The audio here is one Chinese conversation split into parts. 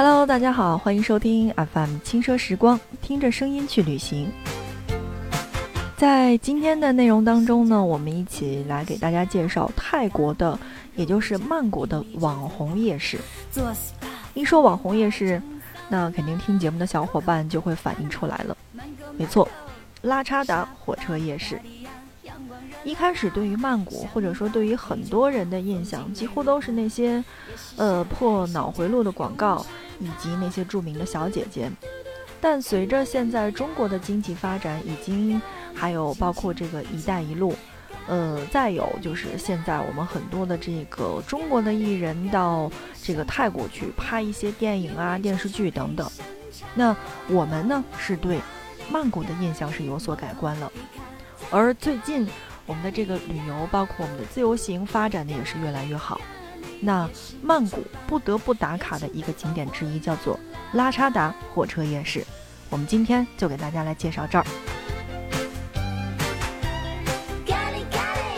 Hello，大家好，欢迎收听 FM 轻奢时光，听着声音去旅行。在今天的内容当中呢，我们一起来给大家介绍泰国的，也就是曼谷的网红夜市。一说网红夜市，那肯定听节目的小伙伴就会反应出来了。没错，拉差达火车夜市。一开始对于曼谷，或者说对于很多人的印象，几乎都是那些，呃破脑回路的广告，以及那些著名的小姐姐。但随着现在中国的经济发展，已经还有包括这个“一带一路”，呃，再有就是现在我们很多的这个中国的艺人到这个泰国去拍一些电影啊、电视剧等等。那我们呢是对曼谷的印象是有所改观了，而最近。我们的这个旅游，包括我们的自由行，发展的也是越来越好。那曼谷不得不打卡的一个景点之一，叫做拉差达火车夜市。我们今天就给大家来介绍这儿。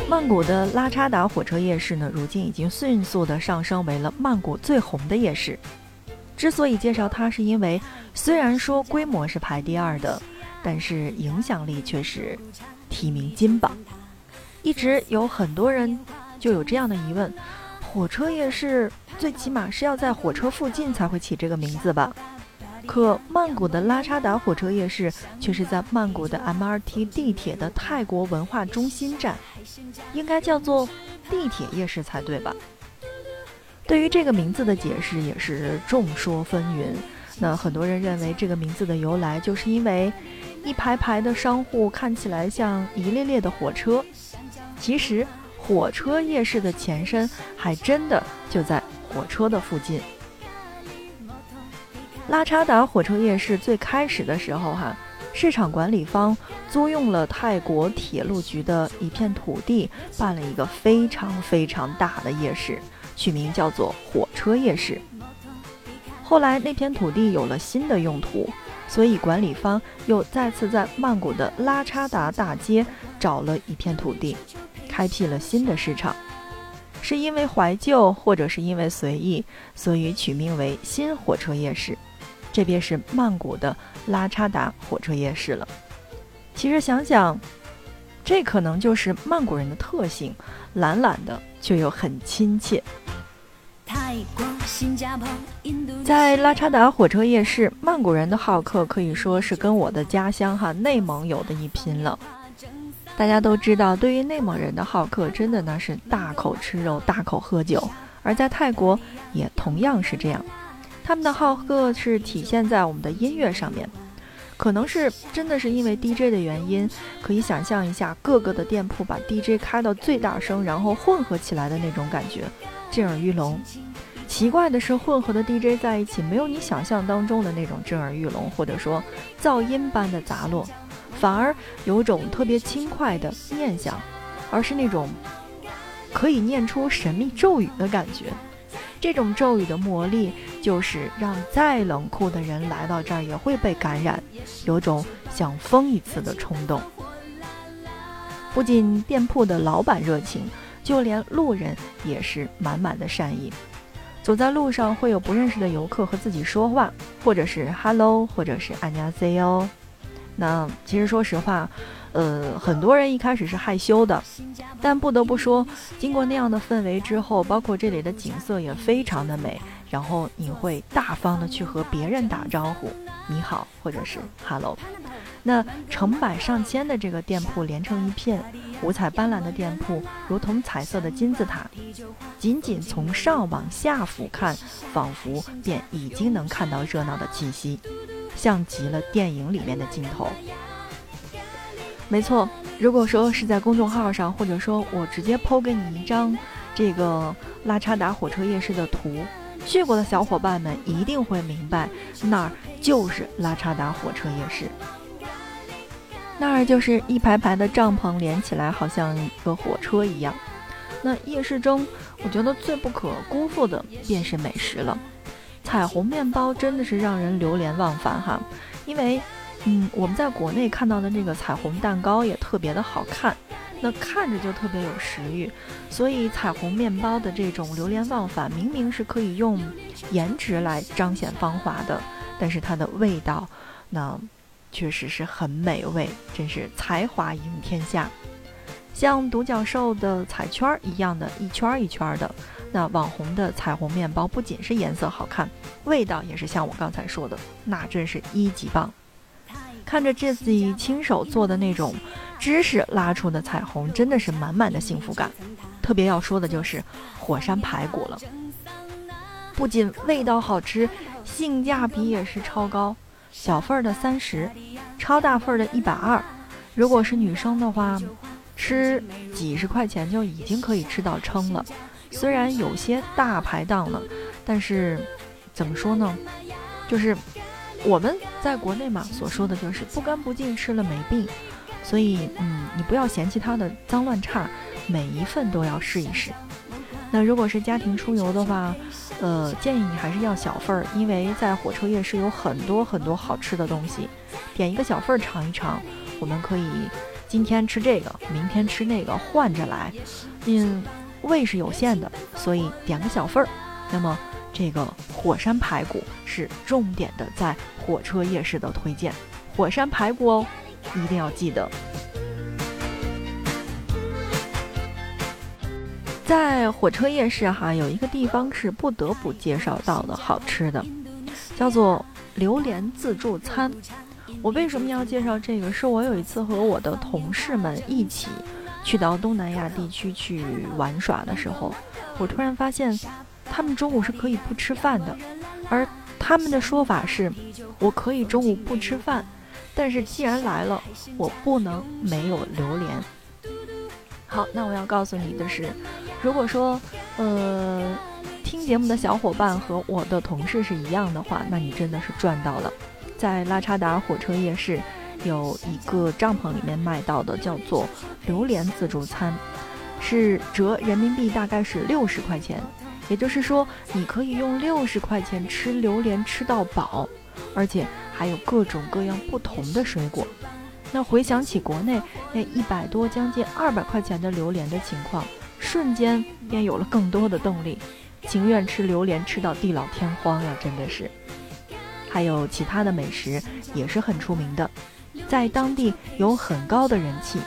曼谷的拉差达火车夜市呢，如今已经迅速的上升为了曼谷最红的夜市。之所以介绍它，是因为虽然说规模是排第二的，但是影响力却是提名金榜。一直有很多人就有这样的疑问：火车夜市最起码是要在火车附近才会起这个名字吧？可曼谷的拉差达火车夜市却是在曼谷的 MRT 地铁的泰国文化中心站，应该叫做地铁夜市才对吧？对于这个名字的解释也是众说纷纭。那很多人认为这个名字的由来就是因为一排排的商户看起来像一列列的火车。其实，火车夜市的前身还真的就在火车的附近。拉差达火车夜市最开始的时候，哈，市场管理方租用了泰国铁路局的一片土地，办了一个非常非常大的夜市，取名叫做火车夜市。后来那片土地有了新的用途，所以管理方又再次在曼谷的拉差达大街找了一片土地。开辟了新的市场，是因为怀旧，或者是因为随意，所以取名为新火车夜市。这便是曼谷的拉差达火车夜市了。其实想想，这可能就是曼谷人的特性，懒懒的却又很亲切。在拉差达火车夜市，曼谷人的好客可以说是跟我的家乡哈内蒙有的一拼了。大家都知道，对于内蒙人的好客，真的呢是大口吃肉、大口喝酒。而在泰国也同样是这样，他们的好客是体现在我们的音乐上面。可能是真的是因为 DJ 的原因，可以想象一下各个的店铺把 DJ 开到最大声，然后混合起来的那种感觉，震耳欲聋。奇怪的是，混合的 DJ 在一起，没有你想象当中的那种震耳欲聋，或者说噪音般的杂落。反而有种特别轻快的念想，而是那种可以念出神秘咒语的感觉。这种咒语的魔力，就是让再冷酷的人来到这儿也会被感染，有种想疯一次的冲动。不仅店铺的老板热情，就连路人也是满满的善意。走在路上会有不认识的游客和自己说话，或者是 “hello”，或者是“안녕하세요”。 那其实说实话，呃，很多人一开始是害羞的，但不得不说，经过那样的氛围之后，包括这里的景色也非常的美，然后你会大方的去和别人打招呼，你好，或者是 hello。那成百上千的这个店铺连成一片，五彩斑斓的店铺如同彩色的金字塔，仅仅从上往下俯瞰，仿佛便已经能看到热闹的气息。像极了电影里面的镜头。没错，如果说是在公众号上，或者说我直接剖给你一张这个拉差达火车夜市的图，去过的小伙伴们一定会明白，那儿就是拉差达火车夜市。那儿就是一排排的帐篷连起来，好像一个火车一样。那夜市中，我觉得最不可辜负的便是美食了。彩虹面包真的是让人流连忘返哈，因为，嗯，我们在国内看到的那个彩虹蛋糕也特别的好看，那看着就特别有食欲。所以彩虹面包的这种流连忘返，明明是可以用颜值来彰显芳华的，但是它的味道，那确实是很美味，真是才华赢天下。像独角兽的彩圈一样的一圈一圈的，那网红的彩虹面包不仅是颜色好看，味道也是像我刚才说的，那真是一级棒。看着自己亲手做的那种芝士拉出的彩虹，真的是满满的幸福感。特别要说的就是火山排骨了，不仅味道好吃，性价比也是超高。小份儿的三十，超大份儿的一百二。如果是女生的话，吃几十块钱就已经可以吃到撑了。虽然有些大排档了，但是怎么说呢？就是我们在国内嘛，所说的就是不干不净吃了没病。所以，嗯，你不要嫌弃它的脏乱差，每一份都要试一试。那如果是家庭出游的话，呃，建议你还是要小份儿，因为在火车夜市有很多很多好吃的东西，点一个小份儿尝一尝。我们可以今天吃这个，明天吃那个，换着来。嗯，胃是有限的，所以点个小份儿。那么这个火山排骨是重点的，在火车夜市的推荐，火山排骨哦，一定要记得。在火车夜市哈，有一个地方是不得不介绍到的好吃的，叫做榴莲自助餐。我为什么要介绍这个？是我有一次和我的同事们一起去到东南亚地区去玩耍的时候，我突然发现他们中午是可以不吃饭的，而他们的说法是：我可以中午不吃饭，但是既然来了，我不能没有榴莲。好，那我要告诉你的是。如果说，呃，听节目的小伙伴和我的同事是一样的话，那你真的是赚到了。在拉查达火车夜市，有一个帐篷里面卖到的叫做榴莲自助餐，是折人民币大概是六十块钱，也就是说你可以用六十块钱吃榴莲吃到饱，而且还有各种各样不同的水果。那回想起国内那一百多将近二百块钱的榴莲的情况。瞬间便有了更多的动力，情愿吃榴莲吃到地老天荒呀！真的是，还有其他的美食也是很出名的，在当地有很高的人气，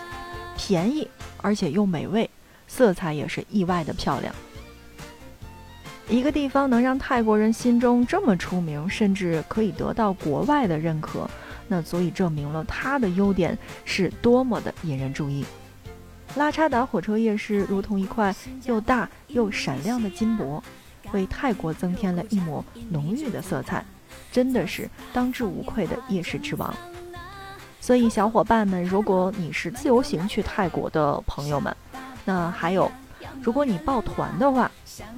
便宜而且又美味，色彩也是意外的漂亮。一个地方能让泰国人心中这么出名，甚至可以得到国外的认可，那足以证明了它的优点是多么的引人注意。拉查达火车夜市如同一块又大又闪亮的金箔，为泰国增添了一抹浓郁的色彩，真的是当之无愧的夜市之王。所以，小伙伴们，如果你是自由行去泰国的朋友们，那还有，如果你报团的话，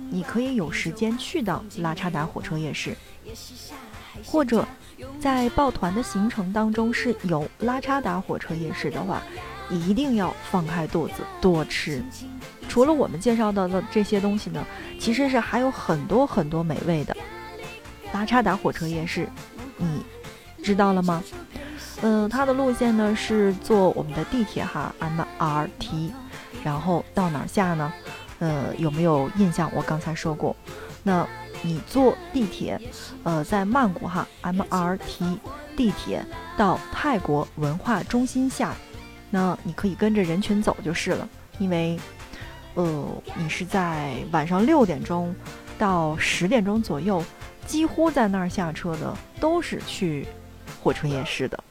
你可以有时间去到拉查达火车夜市，或者在报团的行程当中是有拉查达火车夜市的话。一定要放开肚子多吃。除了我们介绍到的这些东西呢，其实是还有很多很多美味的。拉查达火车夜市，你知道了吗？嗯，它的路线呢是坐我们的地铁哈，MRT，然后到哪儿下呢？呃，有没有印象？我刚才说过，那你坐地铁，呃，在曼谷哈，MRT 地铁到泰国文化中心下。那你可以跟着人群走就是了，因为，呃，你是在晚上六点钟到十点钟左右，几乎在那儿下车的都是去火车夜市的。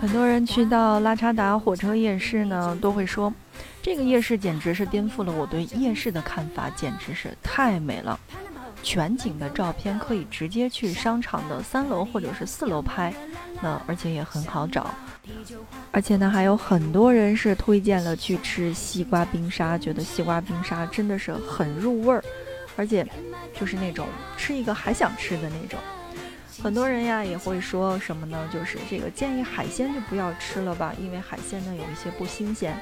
很多人去到拉查达火车夜市呢，都会说，这个夜市简直是颠覆了我对夜市的看法，简直是太美了。全景的照片可以直接去商场的三楼或者是四楼拍，那而且也很好找，而且呢还有很多人是推荐了去吃西瓜冰沙，觉得西瓜冰沙真的是很入味儿，而且就是那种吃一个还想吃的那种。很多人呀也会说什么呢？就是这个建议海鲜就不要吃了吧，因为海鲜呢有一些不新鲜。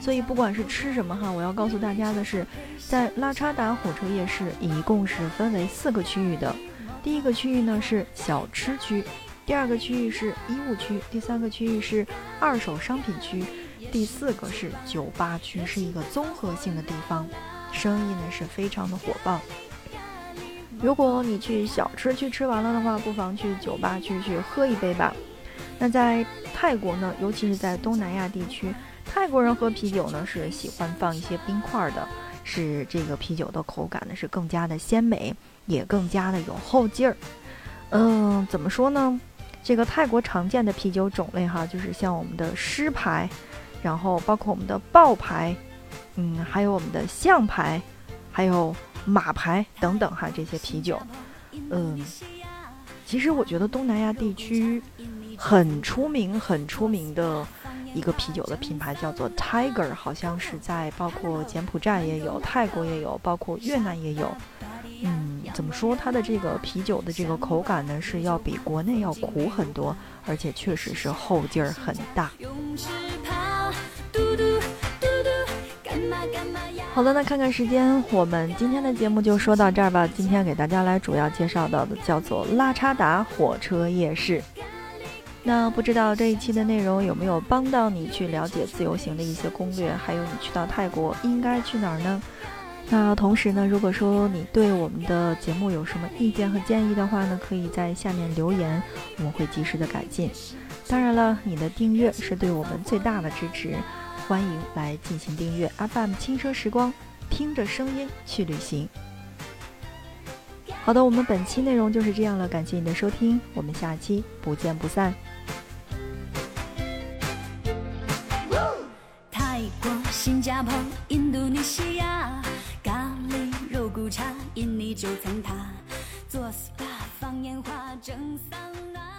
所以不管是吃什么哈，我要告诉大家的是，在拉查达火车夜市一共是分为四个区域的。第一个区域呢是小吃区，第二个区域是衣物区，第三个区域是二手商品区，第四个是酒吧区，是一个综合性的地方，生意呢是非常的火爆。如果你去小吃区吃完了的话，不妨去酒吧区去喝一杯吧。那在泰国呢，尤其是在东南亚地区，泰国人喝啤酒呢是喜欢放一些冰块的，使这个啤酒的口感呢是更加的鲜美，也更加的有后劲儿。嗯，怎么说呢？这个泰国常见的啤酒种类哈，就是像我们的狮牌，然后包括我们的豹牌，嗯，还有我们的象牌，还有。马牌等等哈，这些啤酒，嗯，其实我觉得东南亚地区很出名、很出名的一个啤酒的品牌叫做 Tiger，好像是在包括柬埔寨也有、泰国也有、包括越南也有。嗯，怎么说它的这个啤酒的这个口感呢，是要比国内要苦很多，而且确实是后劲儿很大。好的，那看看时间，我们今天的节目就说到这儿吧。今天给大家来主要介绍到的叫做拉差达火车夜市。那不知道这一期的内容有没有帮到你去了解自由行的一些攻略，还有你去到泰国应该去哪儿呢？那同时呢，如果说你对我们的节目有什么意见和建议的话呢，可以在下面留言，我们会及时的改进。当然了，你的订阅是对我们最大的支持。欢迎来进行订阅 FM 轻奢时光，听着声音去旅行。好的，我们本期内容就是这样了，感谢你的收听，我们下期不见不散。泰国、新加坡、印度尼西亚，咖喱、肉骨茶、印尼九层塔，做 SPA、放烟花、蒸桑拿。